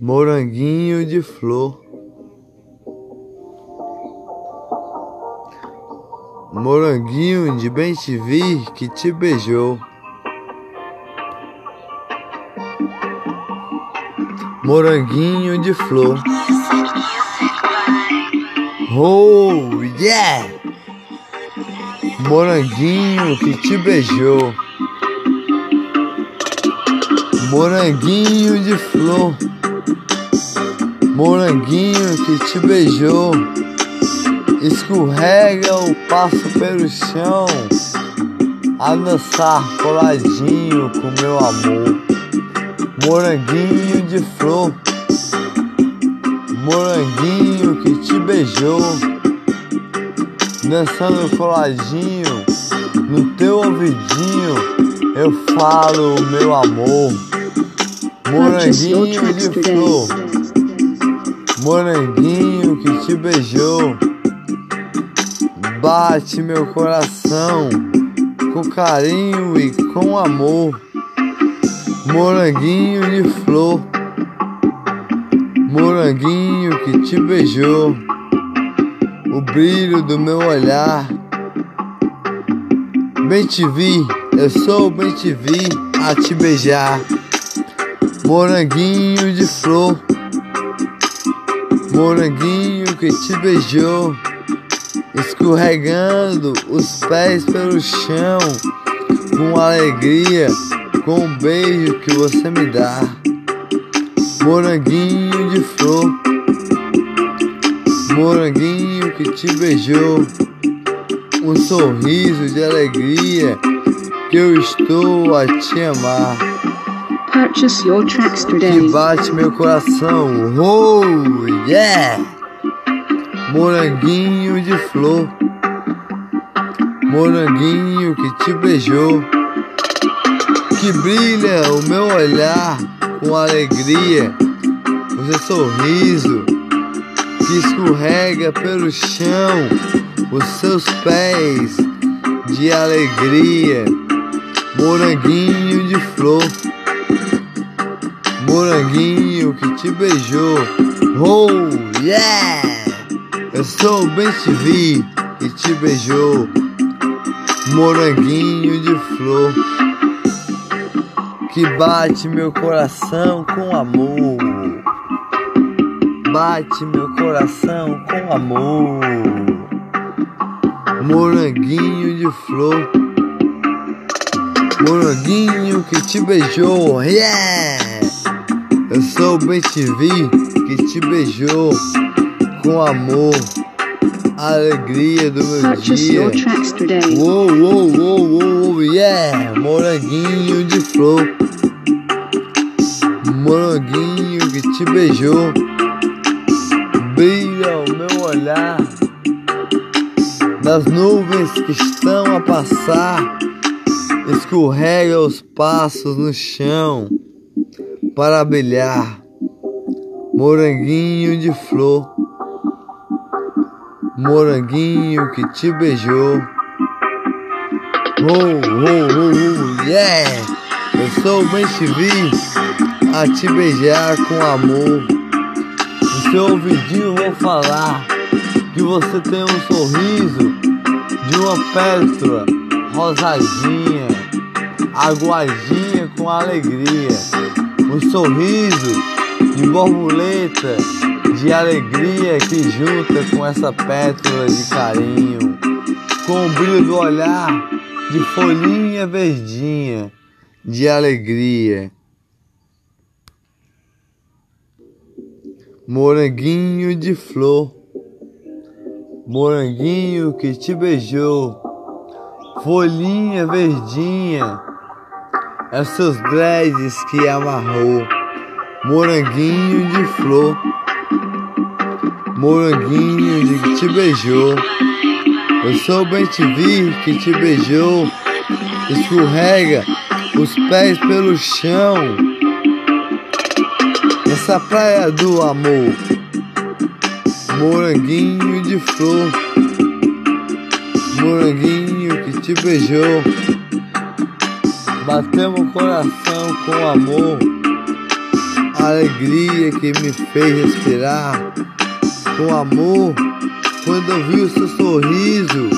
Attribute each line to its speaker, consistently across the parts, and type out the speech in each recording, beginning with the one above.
Speaker 1: Moranguinho de flor. Moranguinho de bem te vi que te beijou. Moranguinho de flor. Oh, yeah! Moranguinho que te beijou. Moranguinho de flor. Moranguinho que te beijou. Escorrega o passo pelo chão. A dançar coladinho com meu amor. Moranguinho de flor. Moranguinho que te beijou. Dançando coladinho no teu ouvidinho. Eu falo meu amor. Moranguinho de flor. Moranguinho que te beijou. Bate meu coração com carinho e com amor. Moranguinho de flor. Moranguinho que te beijou. O brilho do meu olhar. Bem te vi, eu sou bem te vi a te beijar. Moranguinho de flor. Moranguinho que te beijou. Escorregando os pés pelo chão. Com alegria, com o beijo que você me dá. Moranguinho de flor. Moranguinho que te beijou. Um sorriso de alegria que eu estou a te amar.
Speaker 2: Purchase your tracks
Speaker 1: Que
Speaker 2: today.
Speaker 1: bate meu coração. Oh, yeah! Moranguinho de flor. Moranguinho que te beijou. Que brilha o meu olhar com alegria. O seu sorriso que escorrega pelo chão. Os seus pés de alegria. Moranguinho de flor. Moranguinho que te beijou. Oh, yeah! Eu sou o bem te vi te beijou. Moranguinho de flor que bate meu coração com amor. Bate meu coração com amor. Moranguinho de flor. Moranguinho que te beijou. Yeah! Eu sou o bem te vi que te beijou com amor. Alegria do meu dia. Uou, uou, uou, uou, yeah! Moranguinho de flor. Moranguinho que te beijou. Brilha o meu olhar. Das nuvens que estão a passar. Escorrega os passos no chão para brilhar. Moranguinho de flor. Moranguinho que te beijou. Oh, oh, oh, oh, yeah! Eu sou te vi a te beijar com amor. No seu ouvidinho vou falar que você tem um sorriso de uma pétala rosadinha, aguadinha com alegria. Um sorriso de borboleta de alegria que junta com essa pétala de carinho, com o brilho do olhar de folhinha verdinha de alegria. Moranguinho de flor, moranguinho que te beijou, folhinha verdinha, é os seus dreads que amarrou, moranguinho de flor, moranguinho de que te beijou. Eu sou bem te vi que te beijou, escorrega os pés pelo chão. Essa praia do amor, moranguinho de flor, moranguinho que te beijou. Batemos o coração com amor, alegria que me fez respirar. Com amor quando eu vi o seu sorriso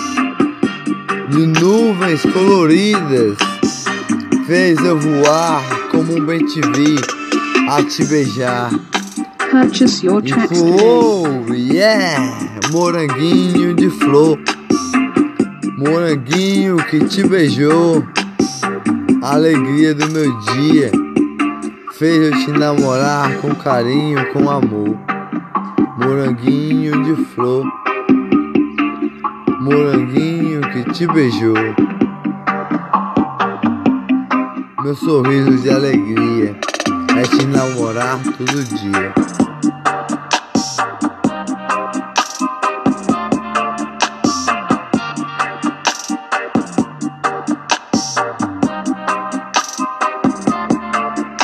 Speaker 1: de nuvens coloridas fez eu voar como um bem te vi a te beijar.
Speaker 2: Purchase your tracks
Speaker 1: yeah, moranguinho de flor. Moranguinho que te beijou a alegria do meu dia fez eu te namorar com carinho, com amor. Moranguinho de flor, moranguinho que te beijou. Meu sorriso de alegria é te namorar todo dia.